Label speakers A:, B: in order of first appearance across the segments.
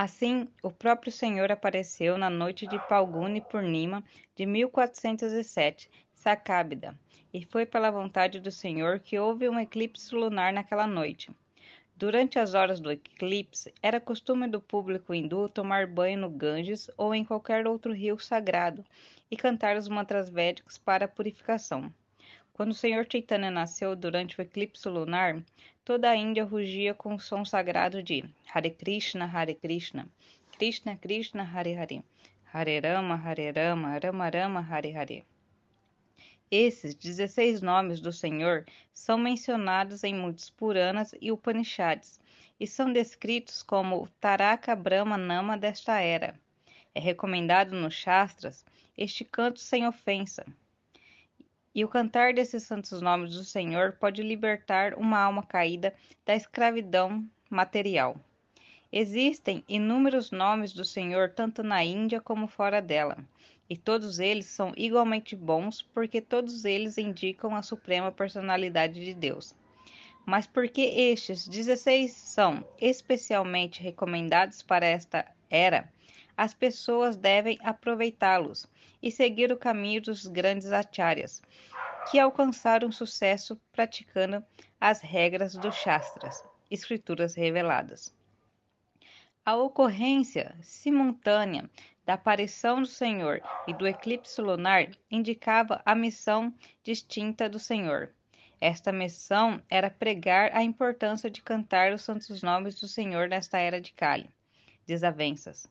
A: Assim, o próprio Senhor apareceu na noite de Palguni Purnima de 1407, Sacábida, e foi pela vontade do Senhor que houve um eclipse lunar naquela noite. Durante as horas do eclipse, era costume do público hindu tomar banho no Ganges ou em qualquer outro rio sagrado e cantar os mantras védicos para purificação. Quando o Senhor Chaitanya nasceu durante o eclipse lunar, toda a Índia rugia com o som sagrado de Hare Krishna, Hare Krishna, Krishna Krishna, Hare Hare, Hare Rama, Hare Rama, Rama Rama, Hare Hare. Esses 16 nomes do Senhor são mencionados em muitos Puranas e Upanishads e são descritos como Taraka Brahma Nama desta era. É recomendado nos Shastras este canto sem ofensa, e o cantar desses santos nomes do Senhor pode libertar uma alma caída da escravidão material. Existem inúmeros nomes do Senhor tanto na Índia como fora dela, e todos eles são igualmente bons porque todos eles indicam a suprema personalidade de Deus. Mas porque estes 16 são especialmente recomendados para esta era, as pessoas devem aproveitá-los e seguir o caminho dos grandes acharyas, que alcançaram sucesso praticando as regras dos Shastras, escrituras reveladas. A ocorrência simultânea da aparição do Senhor e do eclipse lunar indicava a missão distinta do Senhor. Esta missão era pregar a importância de cantar os santos nomes do Senhor nesta era de Kali, desavenças.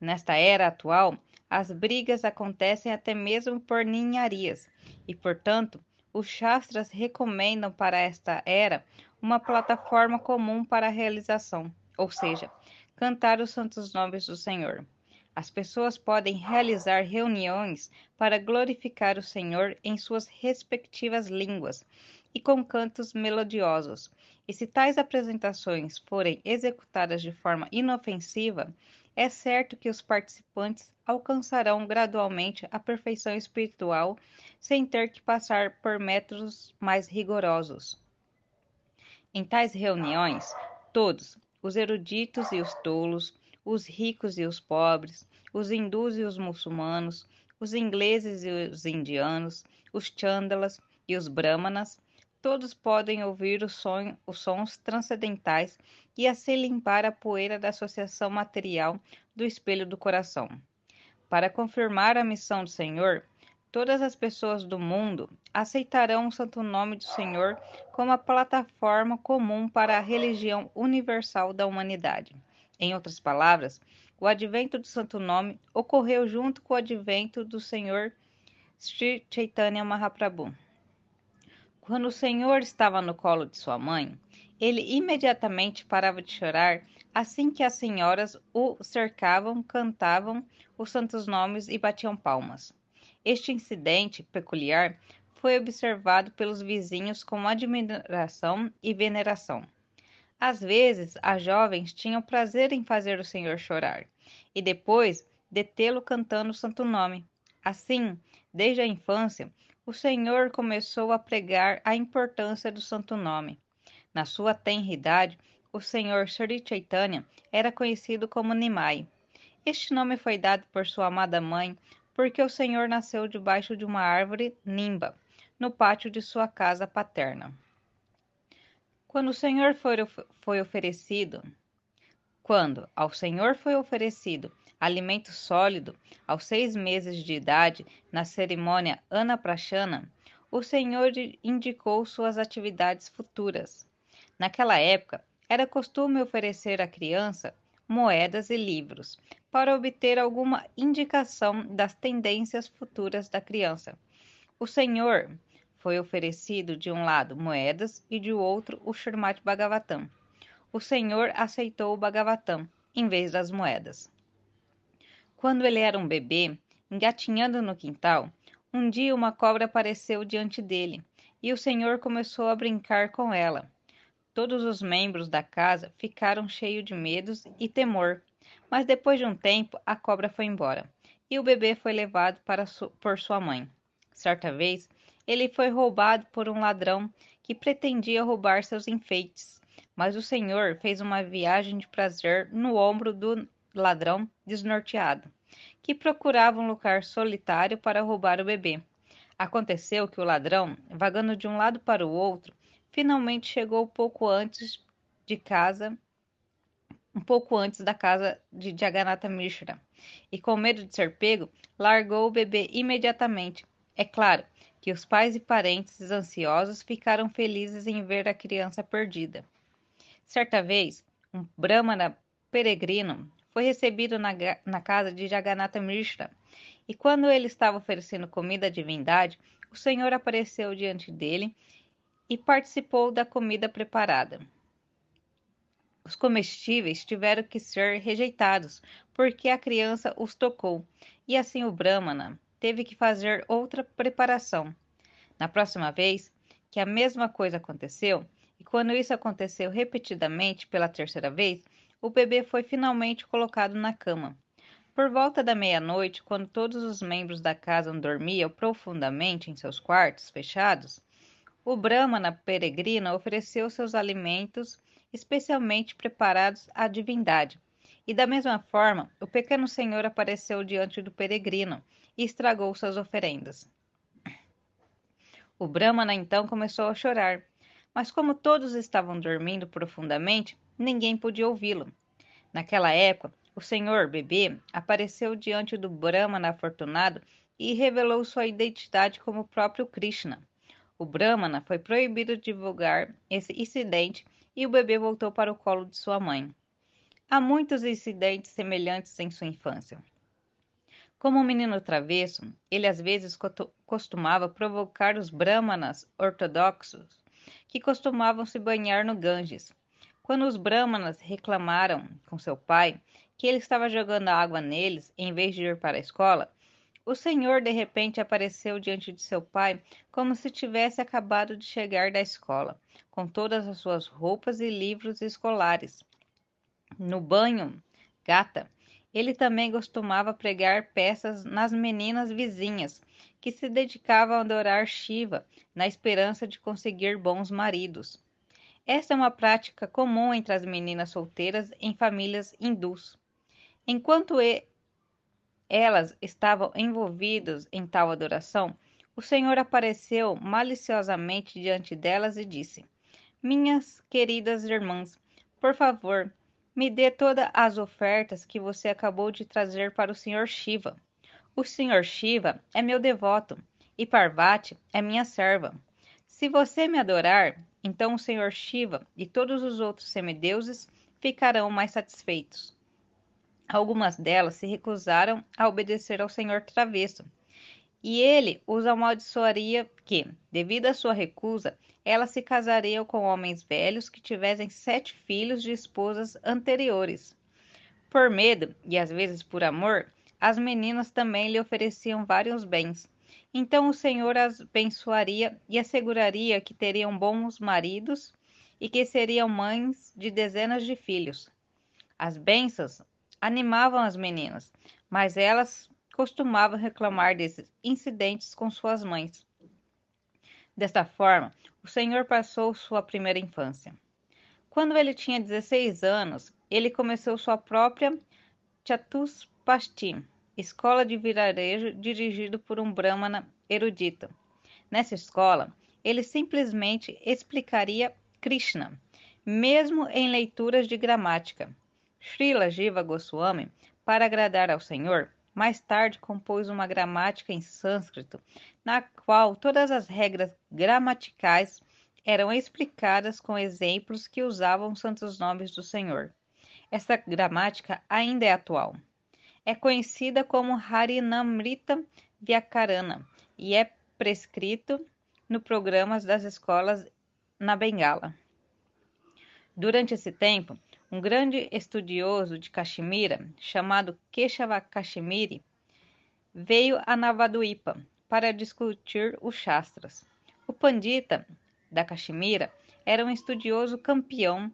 A: Nesta era atual, as brigas acontecem até mesmo por ninharias, e, portanto, os Shastras recomendam para esta era uma plataforma comum para a realização, ou seja, cantar os santos nomes do Senhor. As pessoas podem realizar reuniões para glorificar o Senhor em suas respectivas línguas e com cantos melodiosos. E se tais apresentações forem executadas de forma inofensiva, é certo que os participantes alcançarão gradualmente a perfeição espiritual sem ter que passar por métodos mais rigorosos. Em tais reuniões, todos, os eruditos e os tolos, os ricos e os pobres, os hindus e os muçulmanos, os ingleses e os indianos, os chandalas e os brahmanas, todos podem ouvir os, son os sons transcendentais e assim limpar a poeira da associação material do espelho do coração. Para confirmar a missão do Senhor, todas as pessoas do mundo aceitarão o santo nome do Senhor como a plataforma comum para a religião universal da humanidade. Em outras palavras, o advento do santo nome ocorreu junto com o advento do Senhor Sri Chaitanya Mahaprabhu. Quando o Senhor estava no colo de sua mãe, ele imediatamente parava de chorar assim que as senhoras o cercavam, cantavam os santos nomes e batiam palmas. Este incidente peculiar foi observado pelos vizinhos com admiração e veneração. Às vezes, as jovens tinham prazer em fazer o Senhor chorar e depois detê-lo cantando o santo nome. Assim, desde a infância, o Senhor começou a pregar a importância do Santo Nome. Na sua tenra idade, o Senhor Sri Chaitanya era conhecido como Nimai. Este nome foi dado por sua amada mãe porque o Senhor nasceu debaixo de uma árvore nimba, no pátio de sua casa paterna. Quando o Senhor foi, foi oferecido, quando ao Senhor foi oferecido alimento sólido, aos seis meses de idade, na cerimônia Anaprashana, o Senhor indicou suas atividades futuras. Naquela época, era costume oferecer à criança moedas e livros para obter alguma indicação das tendências futuras da criança. O Senhor foi oferecido de um lado moedas e de outro o Srimad Bhagavatam. O Senhor aceitou o Bhagavatam em vez das moedas. Quando ele era um bebê, engatinhando no quintal, um dia uma cobra apareceu diante dele e o Senhor começou a brincar com ela. Todos os membros da casa ficaram cheios de medos e temor, mas depois de um tempo a cobra foi embora e o bebê foi levado para su por sua mãe. Certa vez, ele foi roubado por um ladrão que pretendia roubar seus enfeites, mas o Senhor fez uma viagem de prazer no ombro do ladrão desnorteado, que procurava um lugar solitário para roubar o bebê. Aconteceu que o ladrão, vagando de um lado para o outro, finalmente chegou pouco antes de casa, um pouco antes da casa de Jagannatha Mishra, e com medo de ser pego, largou o bebê imediatamente. É claro que os pais e parentes ansiosos ficaram felizes em ver a criança perdida. Certa vez, um brahmana peregrino foi recebido na, na casa de Jagannatha Mishra, e quando ele estava oferecendo comida à divindade, o Senhor apareceu diante dele e participou da comida preparada. Os comestíveis tiveram que ser rejeitados, porque a criança os tocou, e assim o Brahmana teve que fazer outra preparação. Na próxima vez que a mesma coisa aconteceu, e quando isso aconteceu repetidamente pela terceira vez, o bebê foi finalmente colocado na cama. Por volta da meia-noite, quando todos os membros da casa dormiam profundamente em seus quartos fechados, o Brahmana peregrino ofereceu seus alimentos especialmente preparados à divindade. E da mesma forma, o pequeno senhor apareceu diante do peregrino e estragou suas oferendas. O Brahmana então começou a chorar, mas como todos estavam dormindo profundamente, ninguém podia ouvi-lo. Naquela época, o senhor bebê apareceu diante do Brahmana afortunado e revelou sua identidade como o próprio Krishna. O Brahmana foi proibido de divulgar esse incidente e o bebê voltou para o colo de sua mãe. Há muitos incidentes semelhantes em sua infância. Como um menino travesso, ele às vezes costumava provocar os brahmanas ortodoxos, que costumavam se banhar no Ganges. Quando os brahmanas reclamaram com seu pai que ele estava jogando água neles em vez de ir para a escola, o senhor de repente apareceu diante de seu pai como se tivesse acabado de chegar da escola, com todas as suas roupas e livros escolares. No banho, gata, ele também costumava pregar peças nas meninas vizinhas, que se dedicavam a adorar Shiva na esperança de conseguir bons maridos. Esta é uma prática comum entre as meninas solteiras em famílias hindus. Enquanto elas estavam envolvidas em tal adoração, o Senhor apareceu maliciosamente diante delas e disse: Minhas queridas irmãs, por favor, me dê todas as ofertas que você acabou de trazer para o Senhor Shiva. O Senhor Shiva é meu devoto e Parvati é minha serva. Se você me adorar, então o Senhor Shiva e todos os outros semideuses ficarão mais satisfeitos. Algumas delas se recusaram a obedecer ao senhor travesso, e ele os amaldiçoaria que, devido à sua recusa, elas se casariam com homens velhos que tivessem sete filhos de esposas anteriores. Por medo, e às vezes por amor, as meninas também lhe ofereciam vários bens. Então o Senhor as abençoaria e asseguraria que teriam bons maridos e que seriam mães de dezenas de filhos. As bênçãos animavam as meninas, mas elas costumavam reclamar desses incidentes com suas mães. Desta forma, o Senhor passou sua primeira infância. Quando ele tinha 16 anos, ele começou sua própria Chatuspasti, escola de virarejo dirigido por um brahmana erudito. Nessa escola, ele simplesmente explicaria Krishna, mesmo em leituras de gramática. Srila Jiva Goswami, para agradar ao Senhor, mais tarde compôs uma gramática em sânscrito, na qual todas as regras gramaticais eram explicadas com exemplos que usavam os santos nomes do Senhor. Essa gramática ainda é atual. É conhecida como Harinamrita Vyakarana e é prescrito no programas das escolas na Bengala. Durante esse tempo, um grande estudioso de Caxemira, chamado Keshava Kashmiri, veio a Navaduipa para discutir os Shastras. O Pandita da Caxemira era um estudioso campeão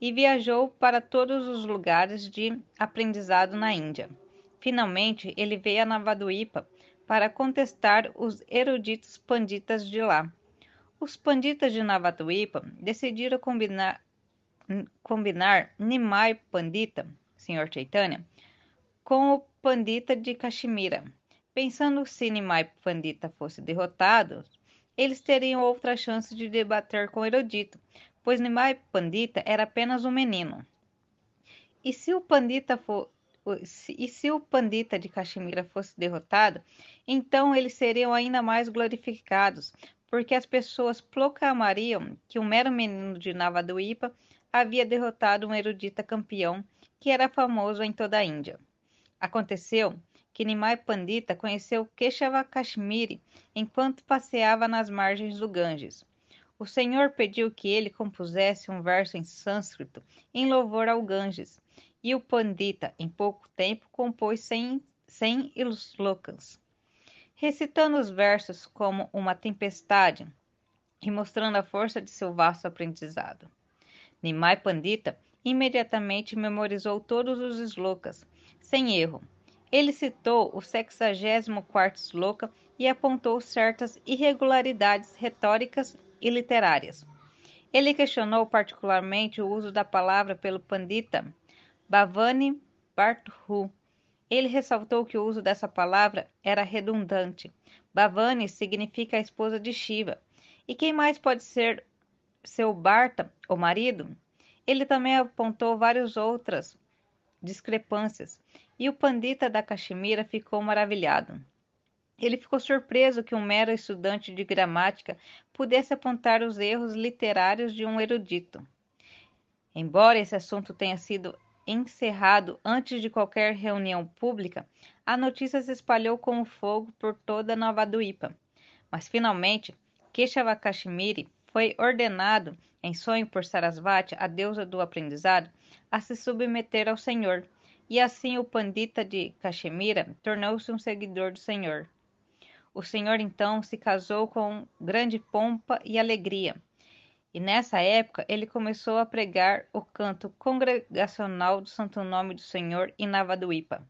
A: e viajou para todos os lugares de aprendizado na Índia. Finalmente, ele veio a Navaduipa para contestar os eruditos panditas de lá. Os panditas de Navaduipa decidiram combinar combinar Nimai Pandita, Sr. Chaitanya, com o Pandita de Kashmira. Pensando se Nimai Pandita fosse derrotado, eles teriam outra chance de debater com Erudito, pois Nimai Pandita era apenas um menino. E se o Pandita for, e se o Pandita de Kashmira fosse derrotado, então eles seriam ainda mais glorificados, porque as pessoas proclamariam que um mero menino de Navaduipa havia derrotado um erudita campeão que era famoso em toda a Índia. Aconteceu que Nimai Pandita conheceu Keshava Kashmiri enquanto passeava nas margens do Ganges. O Senhor pediu que ele compusesse um verso em sânscrito em louvor ao Ganges, e o Pandita, em pouco tempo, compôs cem, cem slokas, recitando os versos como uma tempestade e mostrando a força de seu vasto aprendizado. Nimai Pandita imediatamente memorizou todos os slokas, sem erro. Ele citou o 64 sloka e apontou certas irregularidades retóricas e literárias. Ele questionou particularmente o uso da palavra pelo Pandita Bhavani Bhartu. Ele ressaltou que o uso dessa palavra era redundante. Bhavani significa a esposa de Shiva. E quem mais pode ser seu Bharta, o marido? Ele também apontou várias outras discrepâncias, e o Pandita da Caxemira ficou maravilhado. Ele ficou surpreso que um mero estudante de gramática pudesse apontar os erros literários de um erudito. Embora esse assunto tenha sido encerrado antes de qualquer reunião pública, a notícia se espalhou como fogo por toda Nova Duípa. Mas finalmente, Keshava Kashmiri foi ordenado, em sonho por Sarasvati, a deusa do aprendizado, a se submeter ao Senhor, e assim o Pandita de Kashmira tornou-se um seguidor do Senhor. O Senhor então se casou com grande pompa e alegria e nessa época ele começou a pregar o canto congregacional do Santo Nome do Senhor em Navaduipa.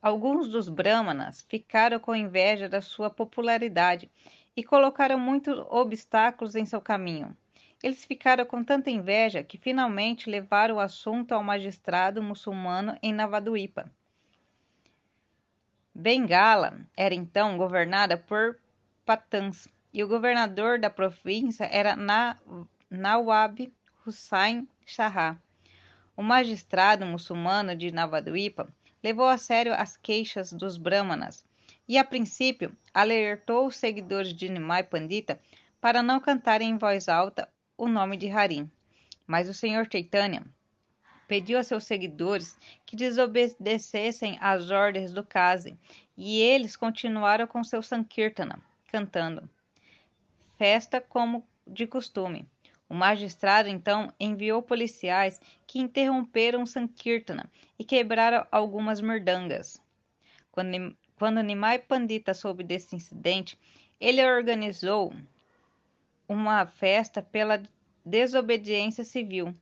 A: Alguns dos brahmanas ficaram com inveja da sua popularidade e colocaram muitos obstáculos em seu caminho. Eles ficaram com tanta inveja que finalmente levaram o assunto ao magistrado muçulmano em Navaduipa. Bengala era então governada por Patãs, e o governador da província era Nawab Hussain Shah. O magistrado muçulmano de Navaduipa levou a sério as queixas dos brahmanas e, a princípio, alertou os seguidores de Nimai Pandita para não cantarem em voz alta o nome de Harim. Mas o senhor Chaitanya pediu a seus seguidores que desobedecessem às ordens do Kazi e eles continuaram com seu Sankirtana, cantando festa como de costume. O magistrado então enviou policiais que interromperam Sankirtana e quebraram algumas merdangas. Quando, quando Nimai Pandita soube desse incidente, ele organizou uma festa pela desobediência civil.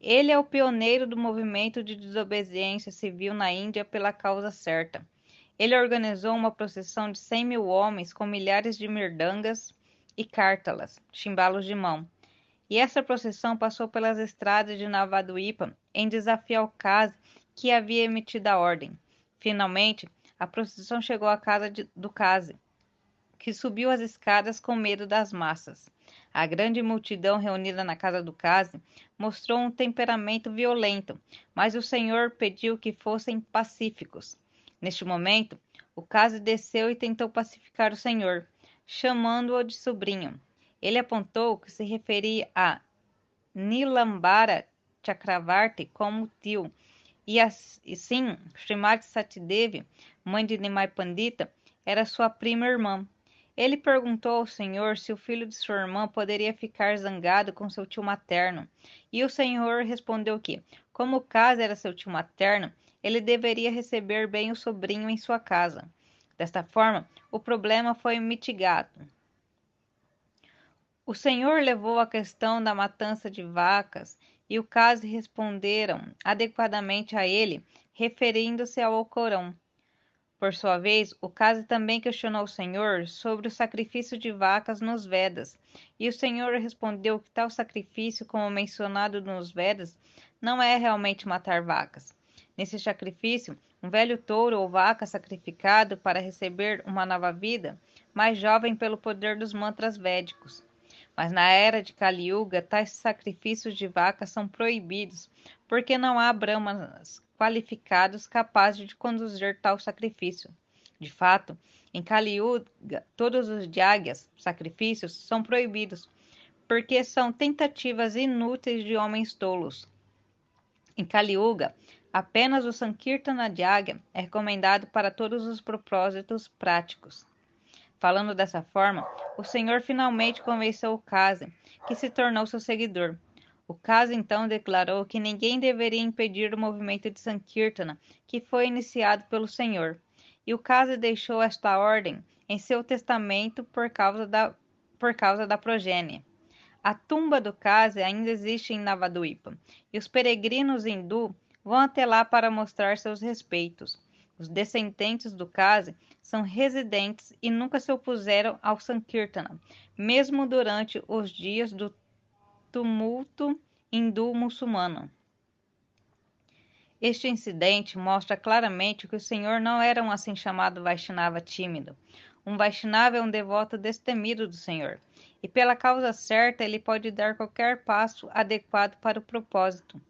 A: Ele é o pioneiro do movimento de desobediência civil na Índia pela causa certa. Ele organizou uma procissão de 100 mil homens com milhares de mirdangas e cártalas, chimbalos de mão. E essa procissão passou pelas estradas de Navaduípa em desafio ao Case que havia emitido a ordem. Finalmente, a procissão chegou à casa de, do Case, que subiu as escadas com medo das massas. A grande multidão reunida na casa do Case mostrou um temperamento violento, mas o Senhor pediu que fossem pacíficos. Neste momento, o Case desceu e tentou pacificar o Senhor, chamando-o de sobrinho. Ele apontou que se referia a Nilambara Chakravarti como tio, e assim Srimati Satidevi, mãe de Nimai Pandita, era sua prima irmã. Ele perguntou ao Senhor se o filho de sua irmã poderia ficar zangado com seu tio materno, e o Senhor respondeu que, como o caso era seu tio materno, ele deveria receber bem o sobrinho em sua casa. Desta forma, o problema foi mitigado. O Senhor levou a questão da matança de vacas e o caso responderam adequadamente a ele, referindo-se ao Alcorão. Por sua vez, o caso também questionou o Senhor sobre o sacrifício de vacas nos Vedas, e o Senhor respondeu que tal sacrifício, como mencionado nos Vedas, não é realmente matar vacas. Nesse sacrifício, um velho touro ou vaca sacrificado para receber uma nova vida, mais jovem pelo poder dos mantras védicos. Mas na era de Kali Yuga, tais sacrifícios de vacas são proibidos, porque não há brahmanas qualificados capazes de conduzir tal sacrifício. De fato, em Kali Yuga, todos os yagyas, sacrifícios, são proibidos, porque são tentativas inúteis de homens tolos. Em Kali Yuga, Apenas o Sankirtana Jagya é recomendado para todos os propósitos práticos. Falando dessa forma, o Senhor finalmente convenceu o Kase, que se tornou seu seguidor. O Kase então declarou que ninguém deveria impedir o movimento de Sankirtana, que foi iniciado pelo Senhor. E o Kase deixou esta ordem em seu testamento por causa da, por causa da progênie. A tumba do Kase ainda existe em Navaduipa, e os peregrinos hindu vão até lá para mostrar seus respeitos. Os descendentes do Kazi são residentes e nunca se opuseram ao Sankirtana, mesmo durante os dias do tumulto hindu-muçulmano. Este incidente mostra claramente que o Senhor não era um assim chamado Vaishnava tímido. Um Vaishnava é um devoto destemido do Senhor, e pela causa certa ele pode dar qualquer passo adequado para o propósito.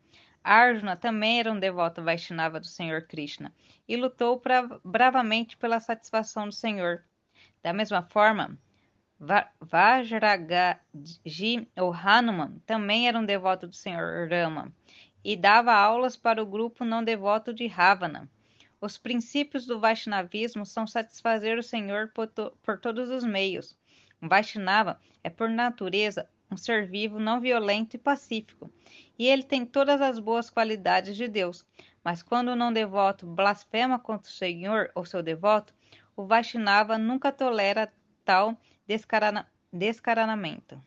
A: Arjuna também era um devoto Vaishnava do Senhor Krishna e lutou pra, bravamente pela satisfação do Senhor. Da mesma forma, Vajragaji ou Hanuman também era um devoto do Senhor Rama e dava aulas para o grupo não devoto de Ravana. Os princípios do Vaishnavismo são satisfazer o Senhor por, to por todos os meios. Um Vaishnava é, por natureza, um ser vivo não violento e pacífico e ele tem todas as boas qualidades de Deus. Mas quando o não devoto blasfema contra o Senhor ou seu devoto, o Vaishnava nunca tolera tal descarana, descaranamento.